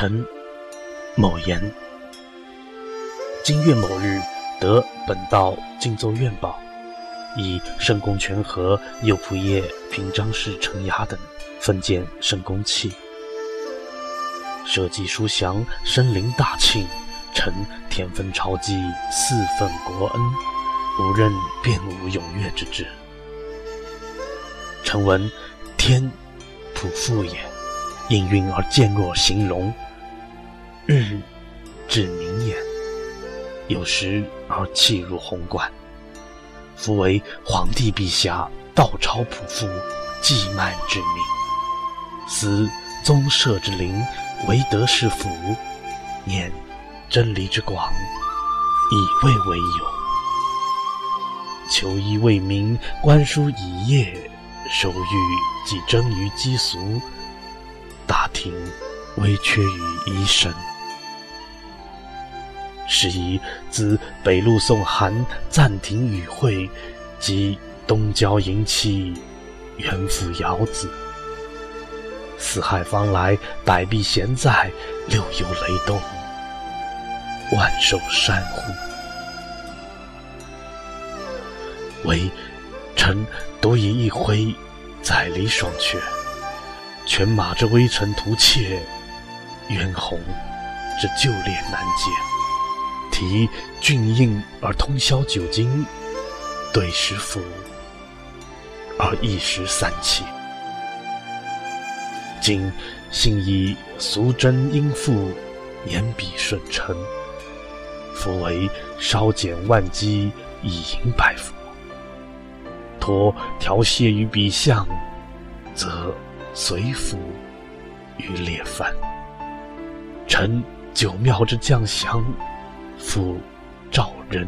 臣某言：今月某日，得本道静奏院报，以圣公权和右仆射平章事承雅等分见圣公器。社稷书祥，生灵大庆，臣天分朝祭，四份国恩，无任便无踊跃之志。臣闻天普覆也，应运而渐若形容，日至明也，有时而气如宏观。夫为皇帝陛下，道超普覆，祭慢之命，思宗社之灵。唯德是福，念真理之广，以未为有。求医为民，观书以业，收狱即征于积俗，大庭微缺于医生。是以自北路送寒，暂停与会，及东郊迎妻，远赴遥子。四海方来，百弊咸在，六游雷动，万寿山呼。唯臣独以一挥，载离双阙，犬马之微尘图切，渊鸿之旧烈难解。提俊硬而通宵酒精，对时服而一时三气。今幸以俗真应付，言笔顺承。夫为稍减万机，以迎百福。托调泻于笔相，则随服于列藩。臣九庙之将降，夫照人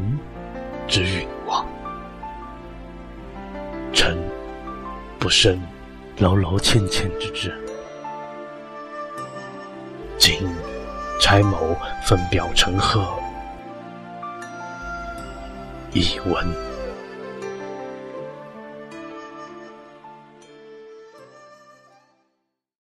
之允望。臣不胜劳劳歉歉之志。今差某分表陈贺，以闻。